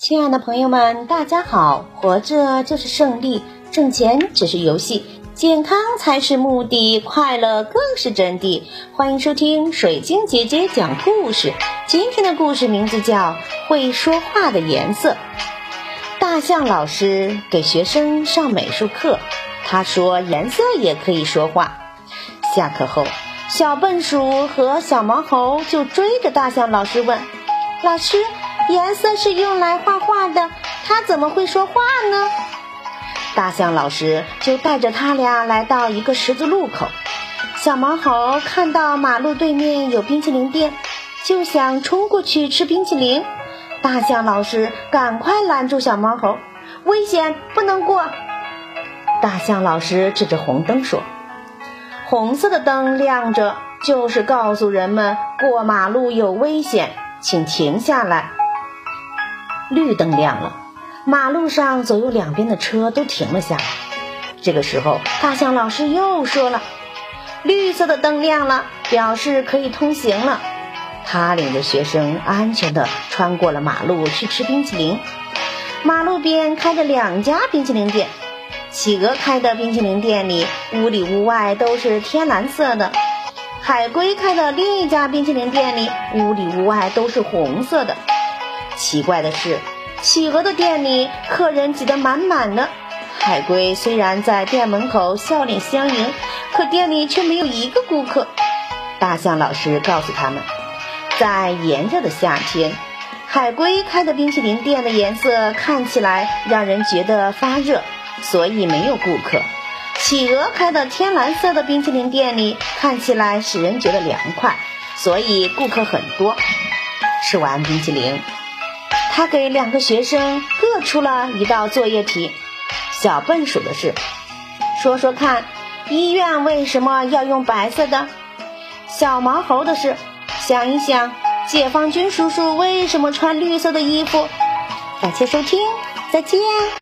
亲爱的朋友们，大家好！活着就是胜利，挣钱只是游戏，健康才是目的，快乐更是真谛。欢迎收听水晶姐姐讲故事。今天的故事名字叫《会说话的颜色》。大象老师给学生上美术课，他说颜色也可以说话。下课后，小笨鼠和小毛猴就追着大象老师问：“老师。”颜色是用来画画的，它怎么会说话呢？大象老师就带着他俩来到一个十字路口。小毛猴看到马路对面有冰淇淋店，就想冲过去吃冰淇淋。大象老师赶快拦住小毛猴：“危险，不能过！”大象老师指着红灯说：“红色的灯亮着，就是告诉人们过马路有危险，请停下来。”绿灯亮了，马路上左右两边的车都停了下来。这个时候，大象老师又说了：“绿色的灯亮了，表示可以通行了。”他领着学生安全地穿过了马路去吃冰淇淋。马路边开着两家冰淇淋店，企鹅开的冰淇淋店里屋里屋外都是天蓝色的，海龟开的另一家冰淇淋店里屋里屋外都是红色的。奇怪的是，企鹅的店里客人挤得满满的。海龟虽然在店门口笑脸相迎，可店里却没有一个顾客。大象老师告诉他们，在炎热的夏天，海龟开的冰淇淋店的颜色看起来让人觉得发热，所以没有顾客。企鹅开的天蓝色的冰淇淋店里看起来使人觉得凉快，所以顾客很多。吃完冰淇淋。他给两个学生各出了一道作业题。小笨鼠的是，说说看，医院为什么要用白色的？小毛猴的是，想一想，解放军叔叔为什么穿绿色的衣服？感谢收听，再见。